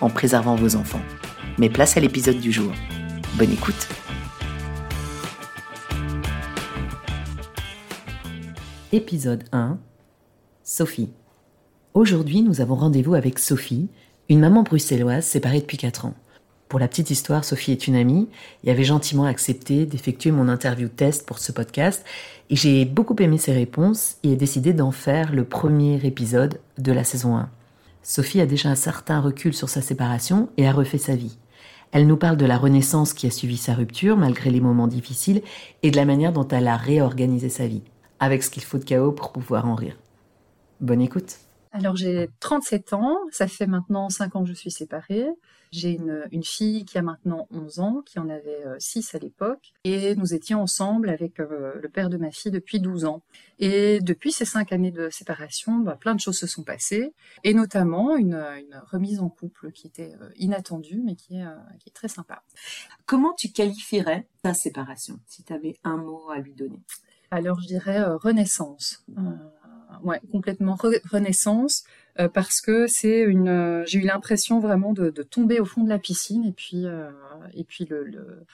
en préservant vos enfants. Mais place à l'épisode du jour. Bonne écoute Épisode 1 Sophie. Aujourd'hui, nous avons rendez-vous avec Sophie, une maman bruxelloise séparée depuis 4 ans. Pour la petite histoire, Sophie est une amie et avait gentiment accepté d'effectuer mon interview test pour ce podcast et j'ai beaucoup aimé ses réponses et ai décidé d'en faire le premier épisode de la saison 1. Sophie a déjà un certain recul sur sa séparation et a refait sa vie. Elle nous parle de la renaissance qui a suivi sa rupture malgré les moments difficiles et de la manière dont elle a réorganisé sa vie, avec ce qu'il faut de chaos pour pouvoir en rire. Bonne écoute. Alors j'ai 37 ans, ça fait maintenant 5 ans que je suis séparée. J'ai une, fille qui a maintenant 11 ans, qui en avait 6 euh, à l'époque, et nous étions ensemble avec euh, le père de ma fille depuis 12 ans. Et depuis ces 5 années de séparation, bah, plein de choses se sont passées, et notamment une, remise en couple qui était euh, inattendue, mais qui est, qui est très sympa. Comment tu qualifierais ta séparation, si tu avais un mot à lui donner? Alors je dirais renaissance. Ouais, complètement renaissance. Euh, parce que c'est une, euh, j'ai eu l'impression vraiment de, tomber au fond de la piscine et puis euh, et puis le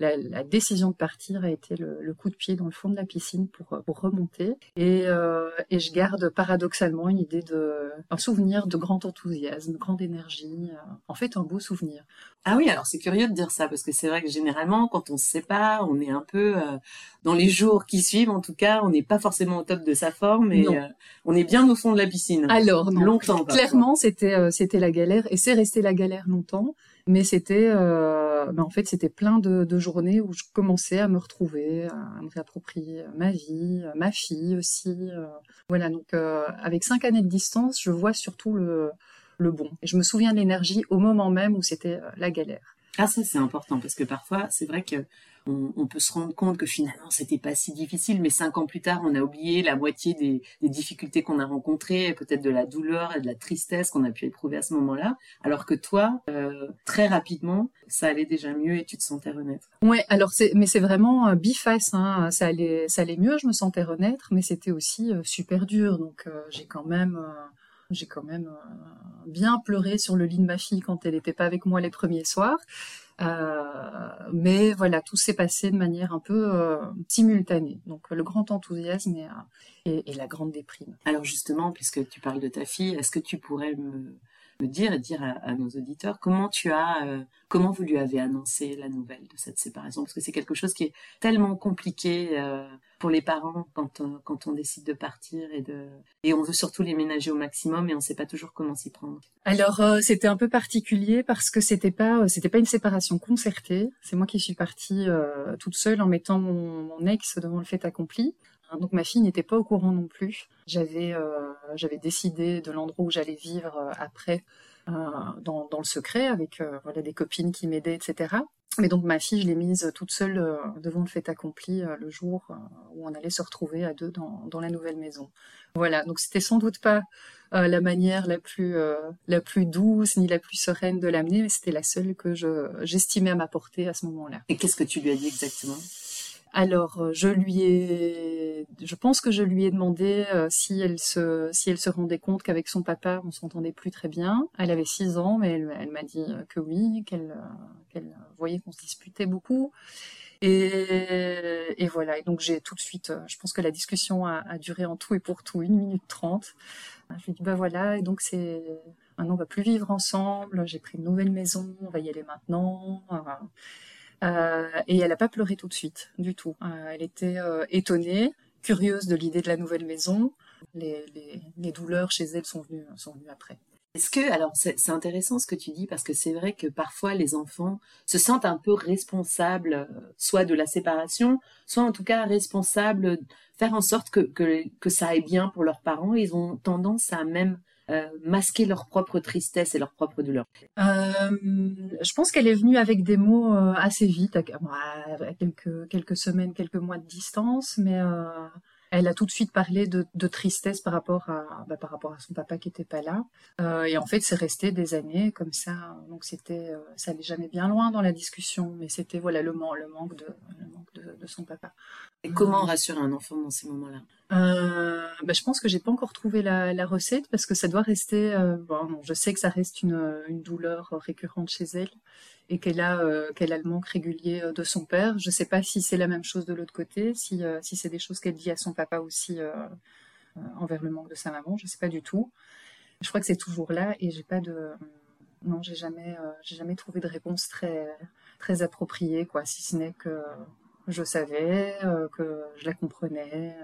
la, la, décision de partir a été le, le, coup de pied dans le fond de la piscine pour, pour remonter. Et, euh, et, je garde paradoxalement une idée de, un souvenir de grand enthousiasme, de grande énergie. en fait, un beau souvenir. Ah oui, alors c'est curieux de dire ça parce que c'est vrai que généralement, quand on se sépare, on est un peu dans les jours qui suivent, en tout cas, on n'est pas forcément au top de sa forme et euh, on est bien au fond de la piscine. Alors, non. longtemps. Clairement, c'était euh, c'était la galère et c'est resté la galère longtemps. Mais c'était, euh, ben, en fait, c'était plein de, journées où je commençais à me retrouver, à me réapproprier ma vie, ma fille aussi. voilà, donc avec cinq années de distance, je vois surtout le, le bon. Et je me souviens de l'énergie au moment même où c'était la galère. Ah ça c'est important parce que parfois c'est vrai que on, peut se rendre compte que finalement c'était pas si difficile, mais cinq ans plus tard, on a oublié la moitié des, difficultés qu'on a rencontrées, peut-être de la douleur et de la tristesse qu'on a pu éprouver à ce moment-là, alors que toi, euh, très rapidement, ça allait déjà mieux et tu te sentais renaître. Ouais, alors c'est, mais c'est vraiment euh, biface, hein. ça allait, ça allait mieux, je me sentais renaître, mais c'était aussi euh, super dur, donc j'ai quand même j'ai quand même bien pleuré sur le lit de ma fille quand elle n'était pas avec moi les premiers soirs. Euh, mais voilà, tout s'est passé de manière un peu euh, simultanée. Donc le grand enthousiasme et, et, et, la grande déprime. Alors justement, puisque tu parles de ta fille, est-ce que tu pourrais me, me dire et dire à, nos auditeurs comment tu as, euh, comment vous lui avez annoncé la nouvelle de cette séparation? Parce que c'est quelque chose qui est tellement compliqué euh, pour les parents quand on, quand on décide de partir et de et on veut surtout les ménager au maximum et on ne sait pas toujours comment s'y prendre. Alors euh, c'était un peu particulier parce que c'était pas c'était pas une séparation concertée. C'est moi qui suis partie toute seule en mettant mon ex devant le fait accompli. Hein, donc ma fille n'était pas au courant non plus. J'avais euh, décidé de l'endroit où j'allais vivre euh, après euh, dans, le secret avec voilà des copines qui m'aidaient, etc. Mais donc ma fille, je l'ai mise toute seule devant le fait accompli le jour où on allait se retrouver à deux dans, la nouvelle maison. Voilà, donc c'était sans doute pas la manière la plus douce ni la plus sereine de l'amener, mais c'était la seule que je j'estimais à m'apporter à ce moment-là. Et qu'est-ce que tu lui as dit exactement? Alors, euh, je lui ai, je pense que je lui ai demandé euh, si elle se, si elle se rendait compte qu'avec son papa, on s'entendait plus très bien. Elle avait six ans, mais elle, m'a dit que oui, qu'elle, qu'elle voyait qu'on se disputait beaucoup. Et, voilà. Et donc j'ai tout de suite, je pense que la discussion a, a, duré en tout et pour tout une minute trente. Je lui ai dit bah voilà. Et donc c'est maintenant on va plus vivre ensemble, j'ai pris une nouvelle maison, on va y aller maintenant. Et elle n'a pas pleuré tout de suite, du tout. elle était étonnée, curieuse de l'idée de la nouvelle maison. Les, douleurs chez elle sont venues, sont venues après. Est-ce que, alors c'est intéressant ce que tu dis parce que c'est vrai que parfois les enfants se sentent un peu responsables, euh, soit de la séparation, soit en tout cas responsables, faire en sorte que, que, ça aille bien pour leurs parents. Ils ont tendance à même euh, masquer leur propre tristesse et leur propre douleur. Euh, je pense qu'elle est venue avec des mots assez vite, à, quelques, quelques semaines, quelques mois de distance, mais elle a tout de suite parlé de, tristesse par rapport à bah, par rapport à son papa qui était pas là. Euh, et en fait, c'est resté des années comme ça. Donc c'était, euh, ça allait jamais bien loin dans la discussion, mais c'était voilà le, manque, le manque de le manque de, son papa. Et comment rassurer un enfant dans ces moments-là? Euh, bah, je pense que j'ai pas encore trouvé la, recette parce que ça doit rester. bon, je sais que ça reste une, une douleur récurrente chez elle et qu'elle a, euh, qu'elle le manque régulier euh, de son père. Je ne sais pas si c'est la même chose de l'autre côté, si, euh, si c'est des choses qu'elle dit à son papa aussi envers le manque de sa maman. Je ne sais pas du tout. Je crois que c'est toujours là et j'ai pas de non, j'ai jamais, j'ai jamais trouvé de réponse très, très appropriée, quoi. Si ce n'est que je savais, que je la comprenais.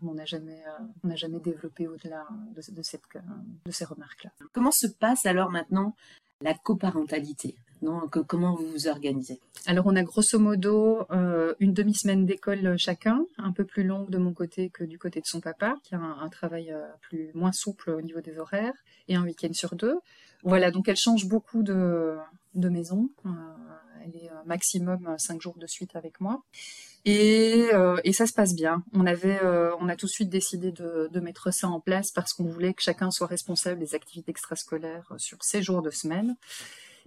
on n'a jamais, jamais développé au-delà de, de, cette, de ces remarques-là. Comment se passe alors maintenant la coparentalité comment vous vous organisez? Alors on a grosso modo euh, une demi-semaine d'école chacun, un peu plus longue de mon côté que du côté de son papa, qui a un, travail euh, plus moins souple au niveau des horaires, et un week-end sur deux. Voilà, donc elle change beaucoup de, de maison. Euh, elle est maximum cinq jours de suite avec moi. Et, et, ça se passe bien. On avait, on a tout de suite décidé de, de mettre ça en place parce qu'on voulait que chacun soit responsable des activités extrascolaires sur ces jours de semaine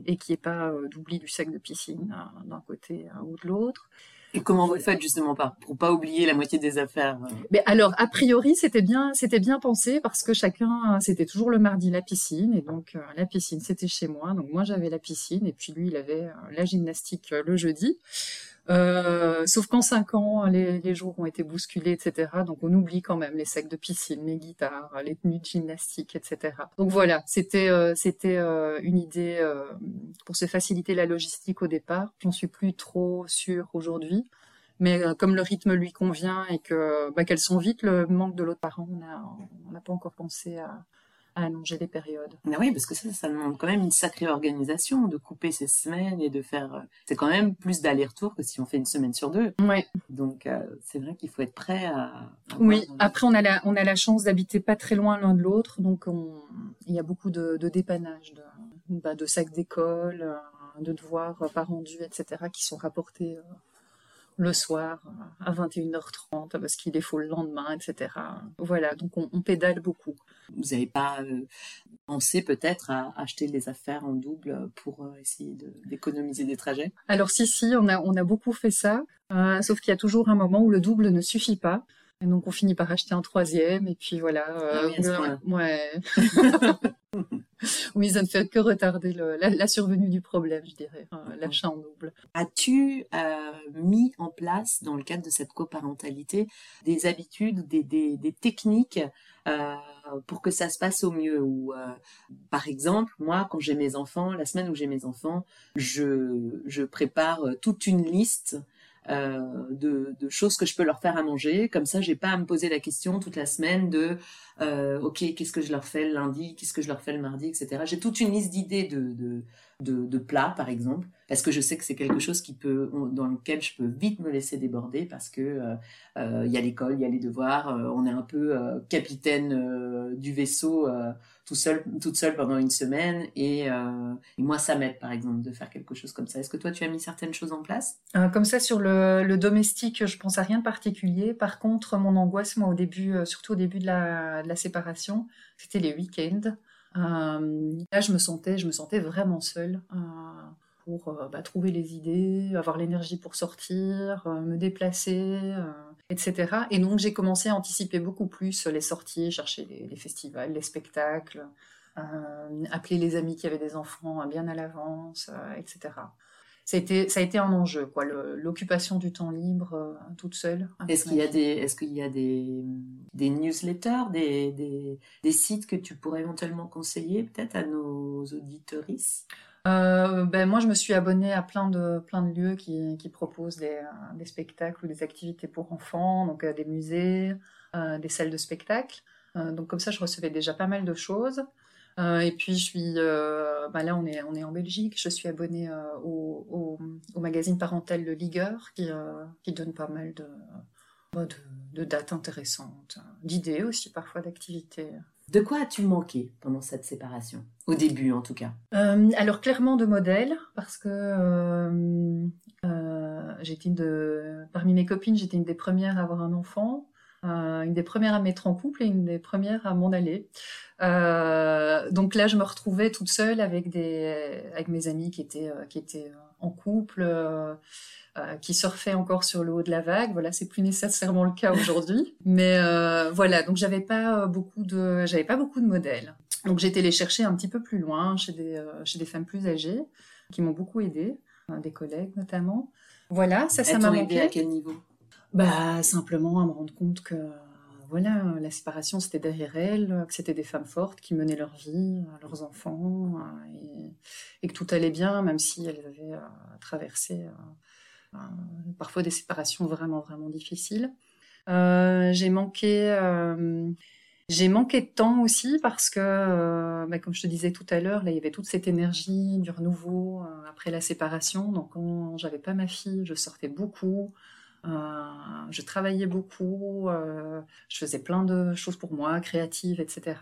et qu'il n'y ait pas euh, d'oubli du sac de piscine euh, d'un côté euh, ou de l'autre. Et comment vous faites justement pas pour pas oublier la moitié des affaires Mais alors a priori c'était bien c'était bien pensé parce que chacun c'était toujours le mardi la piscine et donc la piscine c'était chez moi donc moi j'avais la piscine et puis lui il avait la gymnastique le jeudi. Euh, sauf qu'en cinq ans, les, jours ont été bousculés, etc. Donc on oublie quand même les sacs de piscine, les guitares, les tenues de gymnastique, etc. Donc voilà, c'était euh, c'était euh, une idée pour se faciliter la logistique au départ. J'en suis plus trop sûre aujourd'hui. Mais comme le rythme lui convient et que bah, qu'elles sont vite le manque de l'autre parent, on n'a pas encore pensé à allonger les périodes. Ah oui, parce que ça, ça demande quand même une sacrée organisation de couper ces semaines et de faire. Euh, c'est quand même plus d'aller-retour que si on fait une semaine sur deux. Oui. Donc euh, c'est vrai qu'il faut être prêt à. oui. Après, on a la on a la chance d'habiter pas très loin l'un de l'autre, donc on... il y a beaucoup de, de dépannage, de, bah, de sacs d'école, euh, de devoirs pas rendus, etc., qui sont rapportés le soir à 21h30 parce qu'il est faux le lendemain, etc. Voilà, donc on, pédale beaucoup. Vous n'avez pas euh, pensé peut-être à acheter les affaires en double pour euh, essayer d'économiser des trajets? Alors si, si, on a, on a beaucoup fait ça, euh, sauf qu'il y a toujours un moment où le double ne suffit pas. Et donc on finit par acheter un troisième et puis voilà. Ah oui, ouais. oui, ça ne fait que retarder la, survenue du problème, je dirais, l'achat en double. As-tu euh, mis en place, dans le cadre de cette coparentalité, des habitudes, des, des, techniques euh, pour que ça se passe au mieux? Ou euh, par exemple moi quand j'ai mes enfants la semaine où j'ai mes enfants je, je prépare toute une liste euh, de, de, choses que je peux leur faire à manger. Comme ça, j'ai pas à me poser la question toute la semaine de euh, ok, qu'est-ce que je leur fais le lundi, qu'est-ce que je leur fais le mardi, etc. J'ai toute une liste d'idées de, de, de, de, plats, par exemple, parce que je sais que c'est quelque chose qui peut, dans lequel je peux vite me laisser déborder parce que euh, euh il y a l'école, il y a les devoirs, euh, on est un peu capitaine du vaisseau tout seul, toute seule pendant une semaine, et, et moi ça m'aide, par exemple, de faire quelque chose comme ça. Est-ce que toi tu as mis certaines choses en place? Comme ça sur le, domestique, je pense à rien de particulier. Par contre, mon angoisse, moi au début, surtout au début de la, séparation, c'était les week-ends. Euh, là, je me sentais, je me sentais vraiment seule euh, pour euh, bah, trouver les idées, avoir l'énergie pour sortir, me déplacer, etc. Et donc, j'ai commencé à anticiper beaucoup plus les sorties, chercher les, festivals, les spectacles, appeler les amis qui avaient des enfants bien à l'avance, etc. ça a été, ça a été un enjeu, quoi, l'occupation du temps libre toute seule. Est-ce qu'il y a des, est-ce qu'il y a des, des newsletters, des, des, des, sites que tu pourrais éventuellement conseiller peut-être à nos auditoristes? Euh, ben moi, je me suis abonnée à plein de, plein de lieux qui, qui proposent des, des, spectacles ou des activités pour enfants, donc des musées, euh, des salles de spectacle. donc comme ça, je recevais déjà pas mal de choses. Euh, et puis, je suis, euh, bah là, on est, on est en Belgique. Je suis abonnée euh, au, au, magazine parental Le Ligueur, qui, qui donne pas mal de, de dates intéressantes, d'idées aussi, parfois d'activités. De quoi as-tu manqué pendant cette séparation? Au début, en tout cas. Euh, alors, clairement de modèles, parce que euh, euh, j'étais parmi mes copines, j'étais une des premières à avoir un enfant. Une des premières à mettre en couple et une des premières à m'en aller. Donc là, je me retrouvais toute seule avec des, avec mes amis qui étaient, qui étaient en couple, qui surfaient encore sur le haut de la vague. Voilà, c'est plus nécessairement le cas aujourd'hui. Mais voilà, donc j'avais pas beaucoup de, j'avais pas beaucoup de modèles. Donc j'ai été les chercher un petit peu plus loin, chez des, chez des femmes plus âgées, qui m'ont beaucoup aidé, des collègues notamment. Voilà, ça, ça m'a manqué. à quel niveau? Bah, simplement à me rendre compte que voilà, la séparation c'était derrière elles, que c'était des femmes fortes qui menaient leur vie, leurs enfants, et, que tout allait bien, même si elles avaient euh, traversé euh, parfois des séparations vraiment, vraiment difficiles. Euh, j'ai manqué. j'ai manqué de temps aussi parce que, bah, comme je te disais tout à l'heure, il y avait toute cette énergie du renouveau après la séparation. Donc, quand j'avais pas ma fille, je sortais beaucoup. Euh, je travaillais beaucoup, euh, je faisais plein de choses pour moi, créatives, etc.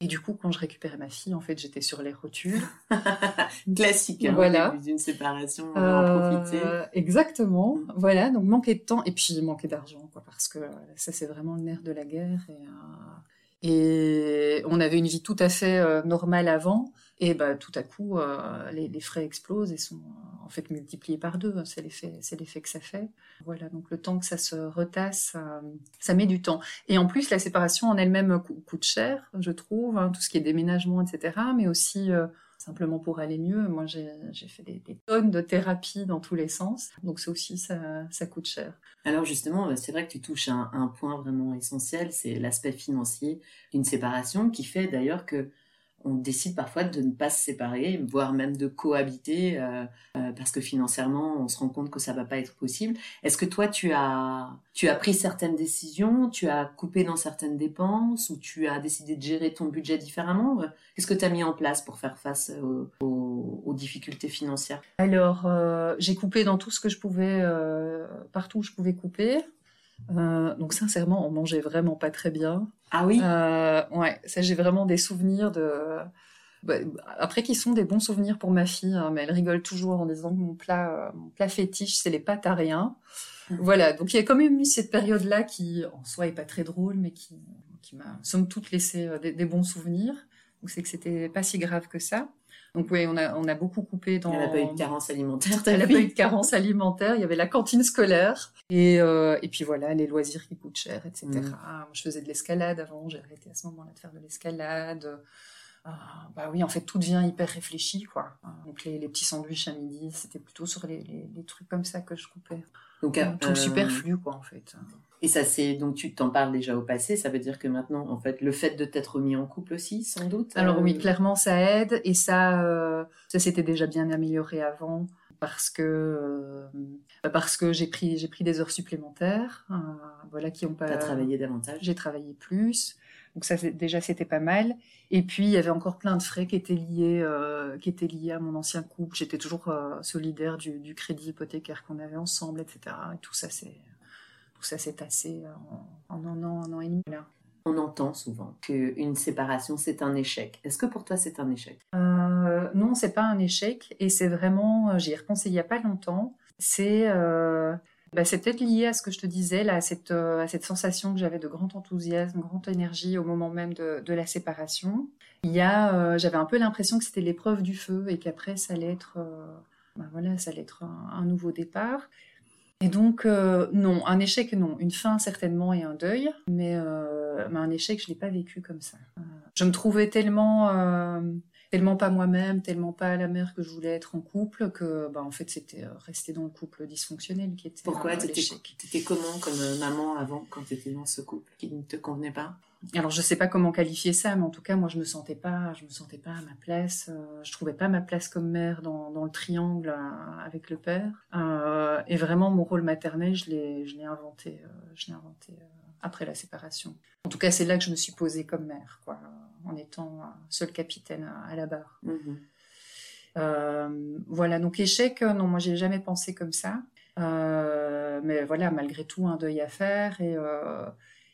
Et du coup, quand je récupérais ma fille, en fait, j'étais sur les rotules. Classique, hein, voilà. d'une séparation, on en profiter. Euh, exactement, mm. voilà. Donc manquer de temps et puis manquer d'argent, quoi, parce que ça, c'est vraiment le nerf de la guerre. Et, et on avait une vie tout à fait normale avant. Et bah, tout à coup, euh, les, les, frais explosent et sont en fait multipliés par deux. C'est l'effet, c'est l'effet que ça fait. Voilà, donc le temps que ça se retasse, ça, ça met du temps. Et en plus, la séparation en elle-même coûte cher, je trouve, hein, tout ce qui est déménagement, etc. Mais aussi euh, simplement pour aller mieux. Moi, j'ai, fait des, tonnes de thérapie dans tous les sens. Donc ça aussi, ça, ça coûte cher. Alors justement, c'est vrai que tu touches un, un point vraiment essentiel, c'est l'aspect financier d'une séparation qui fait d'ailleurs que on décide parfois de ne pas se séparer, voire même de cohabiter, euh, euh, parce que financièrement, on se rend compte que ça va pas être possible. Est-ce que toi, tu as, tu as pris certaines décisions, tu as coupé dans certaines dépenses, ou tu as décidé de gérer ton budget différemment? Qu'est-ce que tu as mis en place pour faire face aux, difficultés financières? Alors, euh, j'ai coupé dans tout ce que je pouvais, partout où je pouvais couper. Euh, donc sincèrement, on mangeait vraiment pas très bien. Ah oui? Euh, ouais, ça j'ai vraiment des souvenirs de. Bah, après, qui sont des bons souvenirs pour ma fille, hein, mais elle rigole toujours en disant que mon plat, euh, mon plat fétiche, c'est les pâtes à rien. Mmh. Voilà, donc il y a quand même eu cette période-là qui, en soi, est pas très drôle, mais qui, qui m'a, somme toute, laissé des, des bons souvenirs. Donc c'est que c'était pas si grave que ça. Donc oui, on a, on a beaucoup coupé dans... Elle n'a pas eu de carence alimentaire. Elle n'a pas eu de carence alimentaire. Il y avait la cantine scolaire. Et, euh, et puis voilà, les loisirs qui coûtent cher, etc. Mm. Ah, je faisais de l'escalade avant. J'ai arrêté à ce moment-là de faire de l'escalade. Ah, bah oui, en fait, tout devient hyper réfléchi, quoi. Donc les, les petits sandwichs à midi, c'était plutôt sur les, les, les, trucs comme ça que je coupais. Donc, euh, tout superflu, quoi, en fait. Et ça, c'est donc tu t'en parles déjà au passé. Ça veut dire que maintenant, en fait, le fait de t'être mis en couple aussi, sans doute. Alors oui, euh, clairement, ça aide et ça, euh, ça s'était déjà bien amélioré avant parce que euh, parce que j'ai pris j'ai pris des heures supplémentaires, voilà qui ont pas. T'as travaillé davantage. J'ai travaillé plus, donc ça déjà c'était pas mal. Et puis il y avait encore plein de frais qui étaient liés qui étaient liés à mon ancien couple. J'étais toujours solidaire du, du crédit hypothécaire qu'on avait ensemble, etc. Et tout ça c'est tout ça s'est tassé en, en, un an, un an et demi. Là. On entend souvent qu'une séparation, c'est un échec. Est-ce que pour toi, c'est un échec? Euh, Non, c'est pas un échec. Et c'est vraiment, euh, j'y ai repensé il n'y a pas longtemps. C'est euh, bah, c'est peut-être lié à ce que je te disais, là, à, cette, euh, à cette sensation que j'avais de grand enthousiasme, grande énergie au moment même de, la séparation. Il y a, j'avais un peu l'impression que c'était l'épreuve du feu et qu'après, ça allait être, bah, voilà, ça allait être un, nouveau départ. Et donc, euh, non, un échec, non. Une fin, certainement, et un deuil. Mais, euh, mais un échec, je ne l'ai pas vécu comme ça. Euh, je me trouvais tellement, tellement pas moi-même, tellement pas la mère que je voulais être en couple, que bah, en fait c'était euh, rester dans le couple dysfonctionnel qui était Pourquoi euh, étais comment comme euh, maman avant quand tu étais dans ce couple qui ne te convenait pas? Alors je sais pas comment qualifier ça, mais en tout cas moi je me sentais pas, je me sentais pas à ma place. je trouvais pas ma place comme mère dans, dans le triangle avec le père. et vraiment mon rôle maternel, je l'ai, je l'ai inventé, je l'ai inventé après la séparation. En tout cas c'est là que je me suis posée comme mère, quoi en étant seul capitaine à, la barre. Mhm. Euh, voilà, donc échec, euh, non, moi j'ai jamais pensé comme ça. Euh, mais voilà, malgré tout, un deuil à faire et,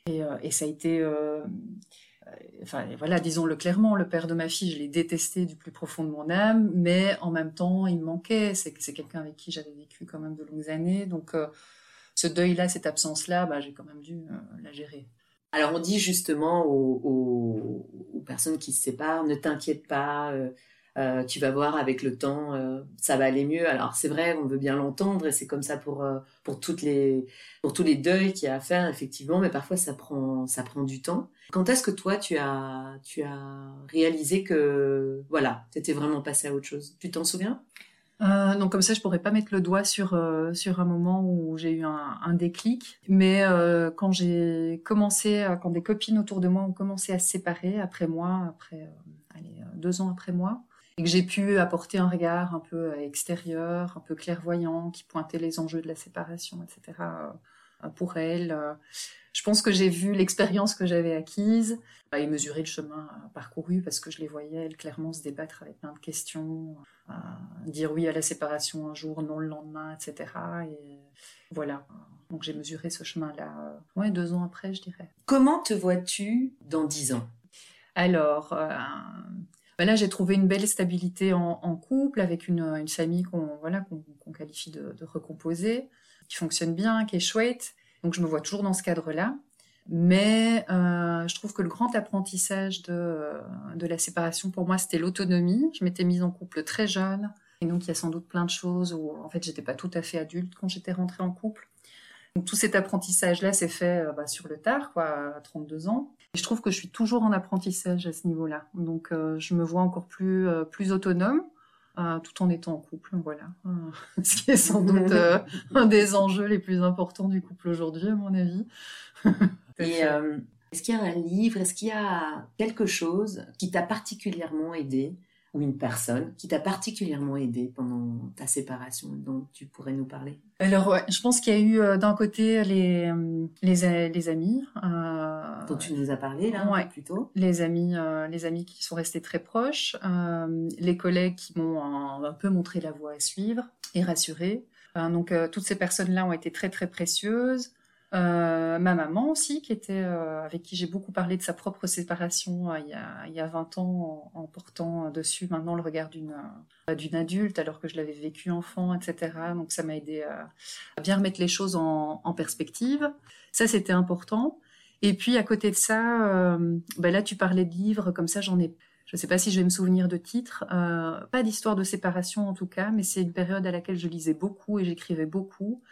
et, ça a été. enfin, voilà, disons-le clairement, le père de ma fille, je l'ai détesté du plus profond de mon âme, mais en même temps, il me manquait. C'est quelqu'un avec qui j'avais vécu quand même de longues années. Donc, ce deuil-là, cette absence-là, bah, j'ai quand même dû la gérer. Alors on dit justement aux, personnes qui se séparent, ne t'inquiète pas, euh, euh, tu vas voir avec le temps, euh, ça va aller mieux. Alors c'est vrai, on veut bien l'entendre et c'est comme ça pour pour les pour tous les deuils qu'il y a à faire effectivement, mais parfois ça prend ça prend du temps. Quand est-ce que toi tu as tu as réalisé que voilà, t'étais vraiment passé à autre chose? Tu t'en souviens? Euh, donc comme ça, je pourrais pas mettre le doigt sur euh, sur un moment où j'ai eu un, déclic. Mais euh, quand j'ai commencé, quand des copines autour de moi ont commencé à se séparer après moi, après allez, deux ans après moi, et que j'ai pu apporter un regard un peu extérieur, un peu clairvoyant, qui pointait les enjeux de la séparation, etc. pour elles je pense que j'ai vu l'expérience que j'avais acquise bah, et mesuré le chemin parcouru parce que je les voyais elles clairement se débattre avec plein de questions, euh, dire oui à la séparation un jour, non le lendemain, etc. Et voilà. Donc j'ai mesuré ce chemin-là, euh, ouais, deux ans après, je dirais. Comment te vois-tu dans dix ans? Alors, euh, bah là j'ai trouvé une belle stabilité en, couple avec une, une famille qu'on voilà, qu'on qualifie de, de recomposée, qui fonctionne bien, qui est chouette. Donc je me vois toujours dans ce cadre-là. Mais euh, je trouve que le grand apprentissage de, de la séparation pour moi, c'était l'autonomie. Je m'étais mise en couple très jeune. Et donc il y a sans doute plein de choses où en fait j'étais pas tout à fait adulte quand j'étais rentrée en couple. Donc tout cet apprentissage-là s'est fait euh, bah, sur le tard, quoi, à 32 ans. Et je trouve que je suis toujours en apprentissage à ce niveau-là. Donc euh, je me vois encore plus, plus autonome. Euh, tout en étant en couple. Voilà, euh, ce qui est sans doute euh, un des enjeux les plus importants du couple aujourd'hui, à mon avis. Et est-ce qu'il y a un livre, est-ce qu'il y a quelque chose qui t'a particulièrement aidé? Ou une personne qui t'a particulièrement aidé pendant ta séparation dont tu pourrais nous parler? Alors, ouais, je pense qu'il y a eu euh, d'un côté les, euh, les, les amis. Euh, dont tu nous as parlé là ouais, plus tôt. Les amis, les amis qui sont restés très proches, les collègues qui m'ont un, peu montré la voie à suivre et rassuré. donc, toutes ces personnes-là ont été très très précieuses. Euh, ma maman aussi, qui était euh, avec qui j'ai beaucoup parlé de sa propre séparation euh, il, y a, il y a 20 ans, en, portant dessus maintenant le regard d'une adulte, alors que je l'avais vécu enfant, etc. Donc ça m'a aidé à, bien remettre les choses en, en perspective. Ça, c'était important. Et puis à côté de ça, ben là, tu parlais de livres, comme ça, j'en ai je ne sais pas si je vais me souvenir de titres, euh, pas d'histoire de séparation en tout cas, mais c'est une période à laquelle je lisais beaucoup et j'écrivais beaucoup.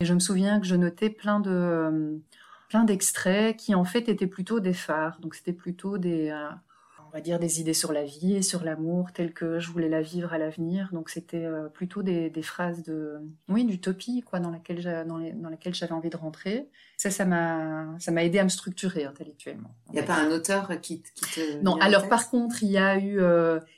Et je me souviens que je notais plein de euh, plein d'extraits qui en fait étaient plutôt des phares. Donc c'était plutôt des euh, on va dire des idées sur la vie et sur l'amour telles que je voulais la vivre à l'avenir. Donc c'était euh, plutôt des, des, phrases de oui d'utopie quoi dans laquelle dans, dans laquelle j'avais envie de rentrer. Ça ça m'a ça m'a aidé à me structurer intellectuellement. Il n'y a pas un auteur qui, qui te non. Alors par contre il y a eu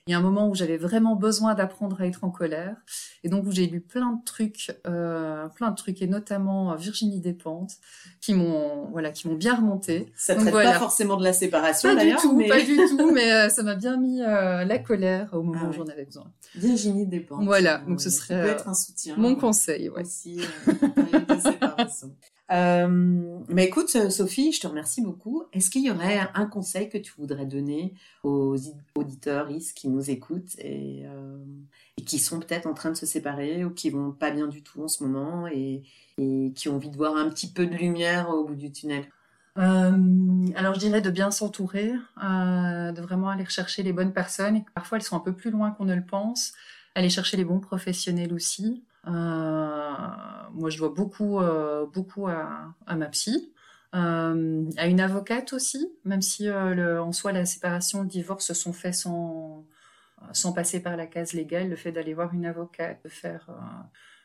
il y a un moment où j'avais vraiment besoin d'apprendre à être en colère et donc où j'ai lu plein de trucs, euh, plein de trucs, et notamment euh, Virginie Despentes, qui m'ont voilà, qui m'ont bien remonté. Ça ne traite pas forcément de la séparation d'ailleurs. Pas du tout, mais... pas du tout, mais euh, ça m'a bien mis la colère au moment ah où j'en avais besoin. Virginie Despentes. Voilà, donc ce serait peut être un soutien. Mon conseil, ouais. Aussi, euh. Euh, mais écoute, Sophie, je te remercie beaucoup. Est-ce qu'il y aurait un conseil que tu voudrais donner aux auditeurs qui nous écoutent et, euh, et qui sont peut-être en train de se séparer ou qui vont pas bien du tout en ce moment et, et qui ont envie de voir un petit peu de lumière au bout du tunnel? Euh, alors je dirais de bien s'entourer, euh, de vraiment aller chercher les bonnes personnes. Et parfois elles sont un peu plus loin qu'on ne le pense. Aller chercher les bons professionnels aussi. Euh, moi je dois beaucoup, beaucoup à, ma psy. À une avocate aussi, même si en soi la séparation, le divorce se sont faits sans sans passer par la case légale, le fait d'aller voir une avocate, de faire,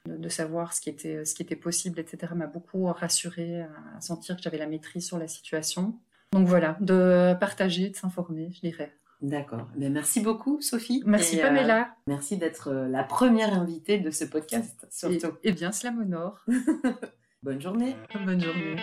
de, savoir ce qui était, ce qui était possible, etc., m'a beaucoup rassurée, à sentir que j'avais la maîtrise sur la situation. Donc voilà, de partager, de s'informer, je dirais. D'accord. Mais merci beaucoup, Sophie. Merci, Pamela. merci d'être la première invitée de ce podcast, surtout. Eh bien, cela m'honore. Bonne journée. Bonne journée.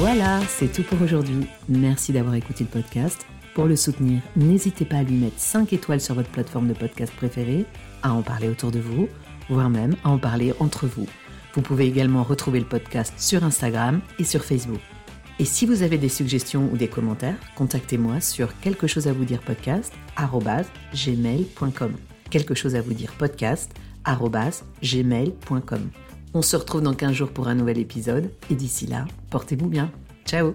Voilà, c'est tout pour aujourd'hui. Merci d'avoir écouté le podcast. Pour le soutenir, n'hésitez pas à lui mettre 5 étoiles sur votre plateforme de podcast préférée, à en parler autour de vous, voire même à en parler entre vous. Vous pouvez également retrouver le podcast sur Instagram et sur Facebook. Et si vous avez des suggestions ou des commentaires, contactez-moi sur quelque chose à vous dire podcast gmail.com. Quelque chose à vous dire podcast gmail.com. On se retrouve dans 15 jours pour un nouvel épisode et d'ici là, portez-vous bien. Ciao